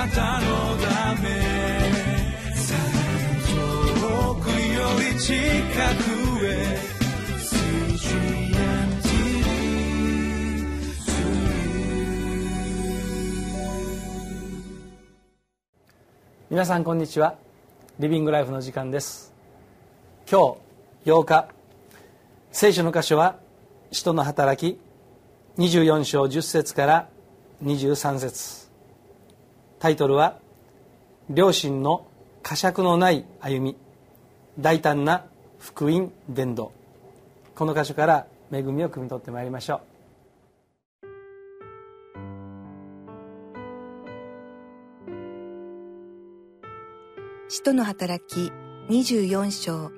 なたのため。遠くより近くへ。皆さんこんにちは。リビングライフの時間です。今日8日。聖書の箇所は使徒の働き24章10節から23節。タイトルは両親の呵責のない歩み。大胆な福音伝道。この箇所から恵みを汲み取ってまいりましょう。使徒の働き24章。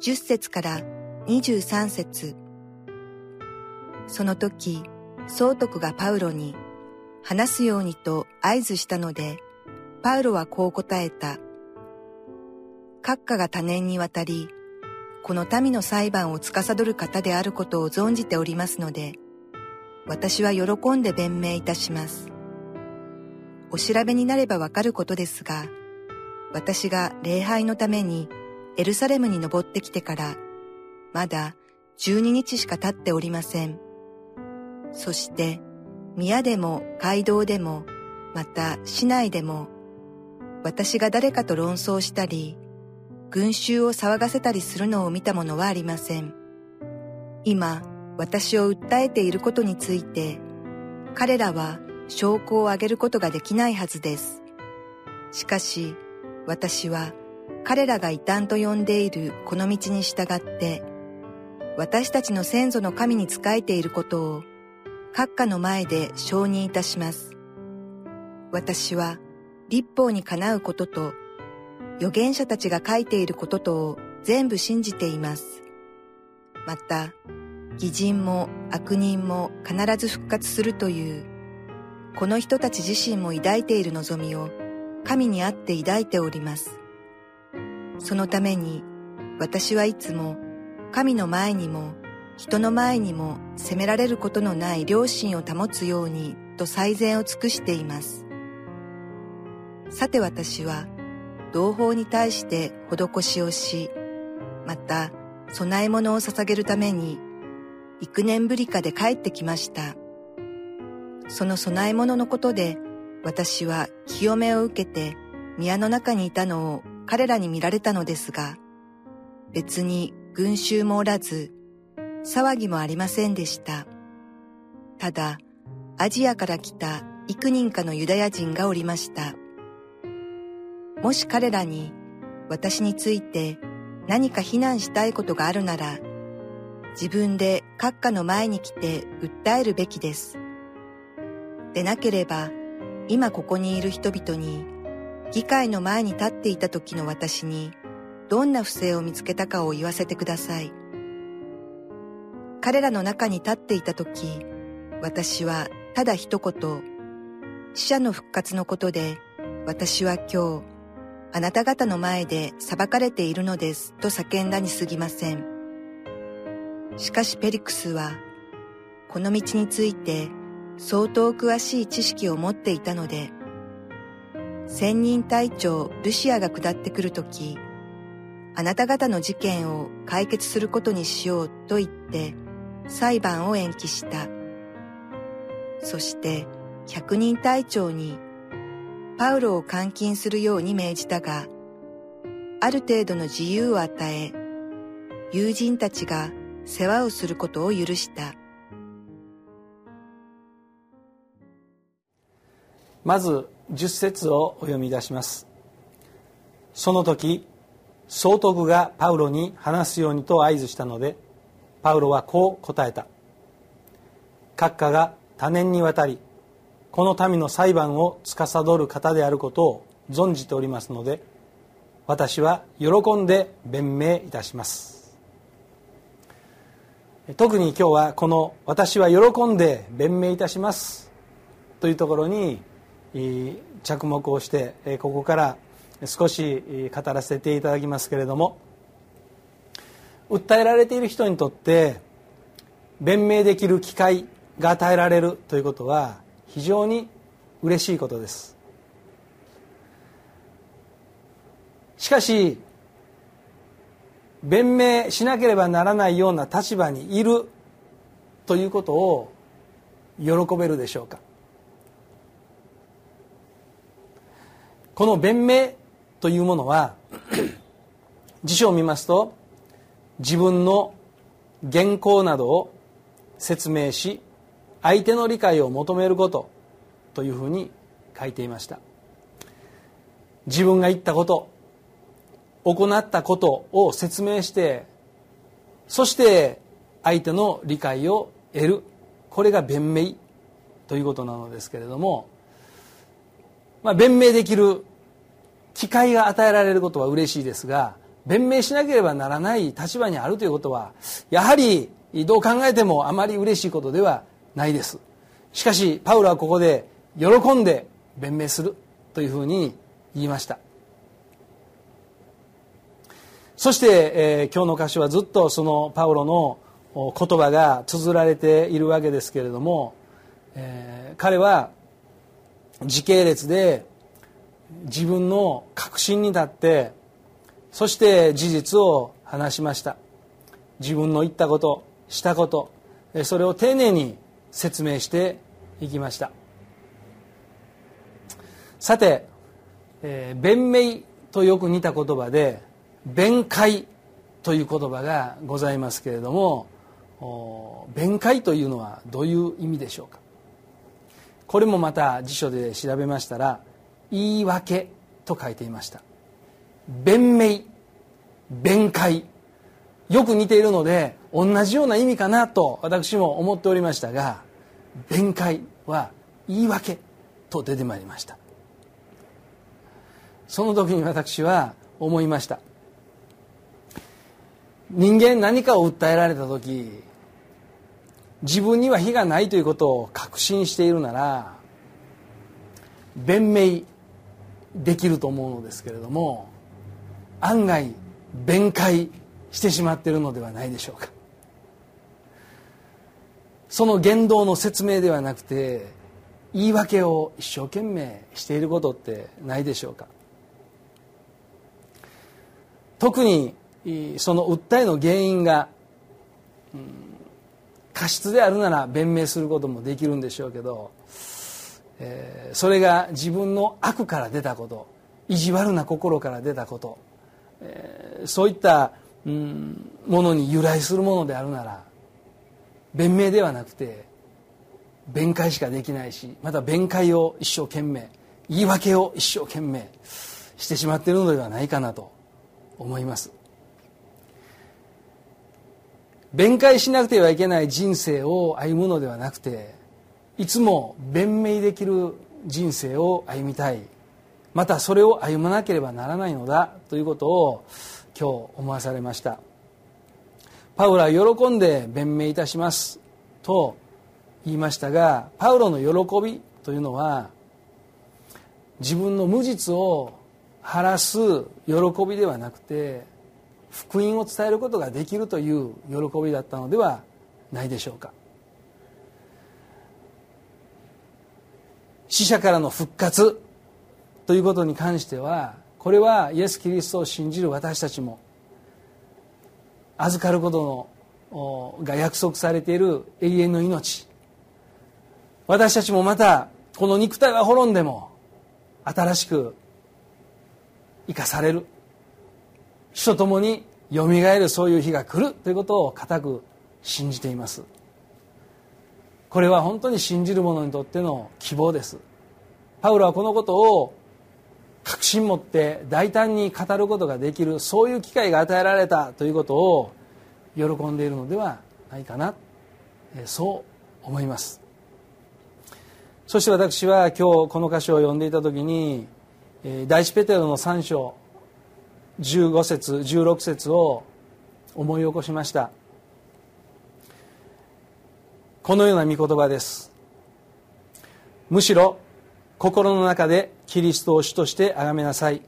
10節から23節。その時、総督がパウロに話すようにと合図したので、パウロはこう答えた。閣下が多年にわたり、この民の裁判を司る方であることを存じておりますので、私は喜んで弁明いたします。お調べになればわかることですが、私が礼拝のためにエルサレムに登ってきてから、まだ12日しか経っておりません。そして、宮でも街道でも、また市内でも、私が誰かと論争したり、群衆を騒がせたりするのを見たものはありません。今、私を訴えていることについて、彼らは証拠を挙げることができないはずです。しかし、私は彼らが異端と呼んでいるこの道に従って、私たちの先祖の神に仕えていることを、閣下の前で承認いたします。私は立法にかなうことと、預言者たちが書いていることとを全部信じています。また、偽人も悪人も必ず復活するという、この人たち自身も抱いている望みを、神にあって抱いております。そのために私はいつも神の前にも人の前にも責められることのない良心を保つようにと最善を尽くしています。さて私は同胞に対して施しをし、また供え物を捧げるために幾年ぶりかで帰ってきました。その供え物のことで私は清めを受けて宮の中にいたのを彼らに見られたのですが、別に群衆もおらず、騒ぎもありませんでした。ただ、アジアから来た幾人かのユダヤ人がおりました。もし彼らに私について何か非難したいことがあるなら、自分で閣下の前に来て訴えるべきです。でなければ、今ここにいる人々に、議会の前に立っていた時の私に、どんな不正を見つけたかを言わせてください。彼らの中に立っていた時、私はただ一言、死者の復活のことで、私は今日、あなた方の前で裁かれているのですと叫んだに過ぎません。しかしペリクスは、この道について相当詳しい知識を持っていたので、千人隊長ルシアが下ってくるとき、あなた方の事件を解決することにしようと言って裁判を延期した。そして百人隊長にパウロを監禁するように命じたが、ある程度の自由を与え、友人たちが世話をすることを許した。まず10節をお読みいたしますその時総督がパウロに話すようにと合図したのでパウロはこう答えた。閣下が多年にわたりこの民の裁判を司る方であることを存じておりますので私は喜んで弁明いたします。特に今日はこの「私は喜んで弁明いたします」というところに着目をしてここから少し語らせていただきますけれども訴えられている人にとって弁明できる機会が与えられるということは非常に嬉しいことです。しかし弁明しなければならないような立場にいるということを喜べるでしょうか。この弁明というものは辞書を見ますと自分の原稿などを説明し相手の理解を求めることというふうに書いていました。自分が言ったこと行ったことを説明してそして相手の理解を得る。これが弁明ということなのですけれども、まあ、弁明できる機会が与えられることは嬉しいですが弁明しなければならない立場にあるということはやはりどう考えてもあまり嬉しいことではないです。しかしパウロはここで喜んで弁明するというふうに言いました。そして、えー、今日の箇所はずっとそのパウロの言葉が綴られているわけですけれども、えー、彼は時系列で自分の確信に立ってそして事実を話しました。自分の言ったことしたことそれを丁寧に説明していきました。さて、えー、弁明とよく似た言葉で弁解という言葉がございますけれども弁解というのはどういう意味でしょうか。これもまた辞書で調べましたら言い訳と書いていました。弁明弁解。よく似ているので同じような意味かなと私も思っておりましたが弁解は言い訳と出てまいりました。その時に私は思いました。人間何かを訴えられた時自分には非がないということを確信しているなら弁明できると思うのですけれども案外弁解してしまっているのではないでしょうか。その言動の説明ではなくて言い訳を一生懸命していることってないでしょうか。特にその訴えの原因が、うん、過失であるなら弁明することもできるんでしょうけど、えー、それが自分の悪から出たこと意地悪な心から出たこと、そういった、うん、ものに由来するものであるなら弁明ではなくて弁解しかできないしまた弁解を一生懸命言い訳を一生懸命してしまっているのではないかなと思います。弁解しなくてはいけない人生を歩むのではなくていつも弁明できる人生を歩みたいまたそれを歩まなければならないのだということを今日思わされました。パウロは喜んで弁明いたしますと言いましたがパウロの喜びというのは自分の無実を晴らす喜びではなくて福音を伝えることができるという喜びだったのではないでしょうか。死者からの復活ということに関してはこれはイエス・キリストを信じる私たちも預かることのが約束されている永遠の命。私たちもまたこの肉体は滅んでも新しく生かされる。主と共によみがえるそういう日が来るということを固く信じています。これは本当に信じる者にとっての希望です。パウロはこのことを確信持って大胆に語ることができるそういう機会が与えられたということを喜んでいるのではないかなそう思います。そして私は今日この箇所を読んでいた時に第一ペテロの3章15節16節を思い起こしました。このような御言葉ですむしろ心の中でキリストを主として崇めなさい。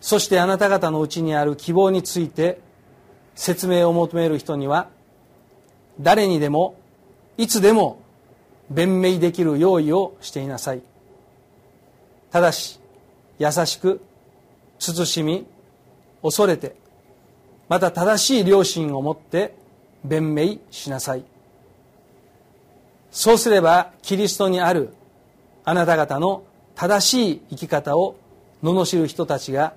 そしてあなた方のうちにある希望について説明を求める人には誰にでもいつでも弁明できる用意をしていなさい。ただし優しく慎み恐れてまた正しい良心を持って弁明しなさい。そうすればキリストにあるあなた方の正しい生き方を罵る人たちが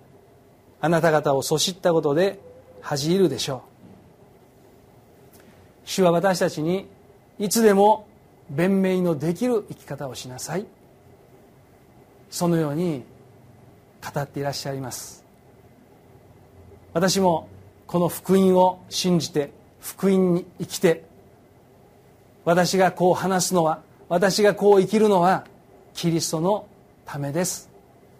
あなた方をそしったことで恥じるでしょう。主は私たちにいつでも弁明のできる生き方をしなさい。そのように語っていらっしゃいます。私もこの福音を信じて福音に生きて私がこう話すのは私がこう生きるのはキリストのためです。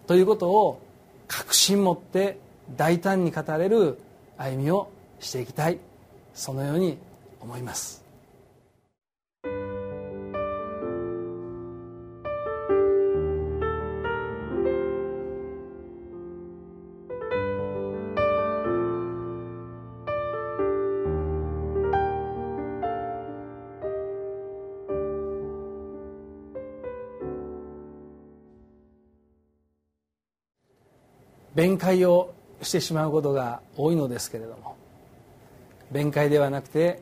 ということを確信持って大胆に語れる歩みをしていきたい。そのように思います。弁解をしてしまうことが多いのですけれども弁解ではなくて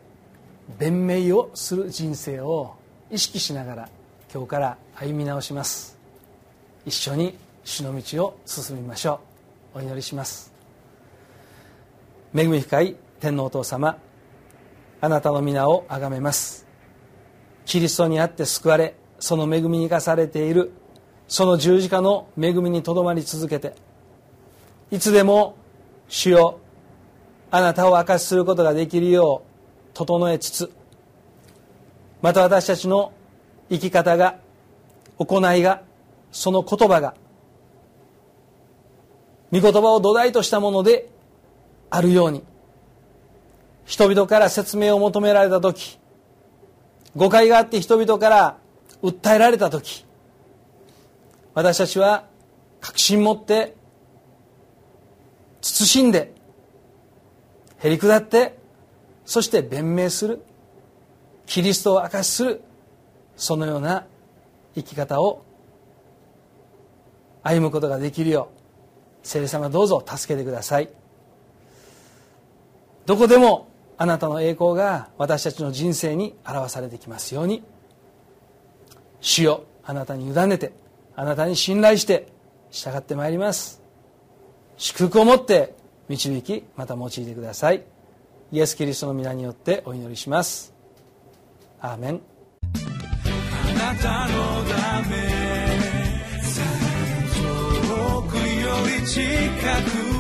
弁明をする人生を意識しながら今日から歩み直します。一緒に主の道を進みましょう。お祈りします。恵み深い天皇お父様あなたの皆をあがめます。キリストにあって救われその恵みに生かされているその十字架の恵みにとどまり続けていつでも主よあなたを明かしすることができるよう整えつつまた私たちの生き方が行いがその言葉が御言葉を土台としたものであるように人々から説明を求められた時誤解があって人々から訴えられた時私たちは確信持って慎んでへり下ってそして弁明するキリストを明かしするそのような生き方を歩むことができるよう聖霊様どうぞ助けてください。どこでもあなたの栄光が私たちの人生に表されてきますように主よあなたに委ねてあなたに信頼して従ってまいります。祝福を持って導きまた用いてください。イエス・キリストの皆によってお祈りします。アーメン。あなたのため遠くより近く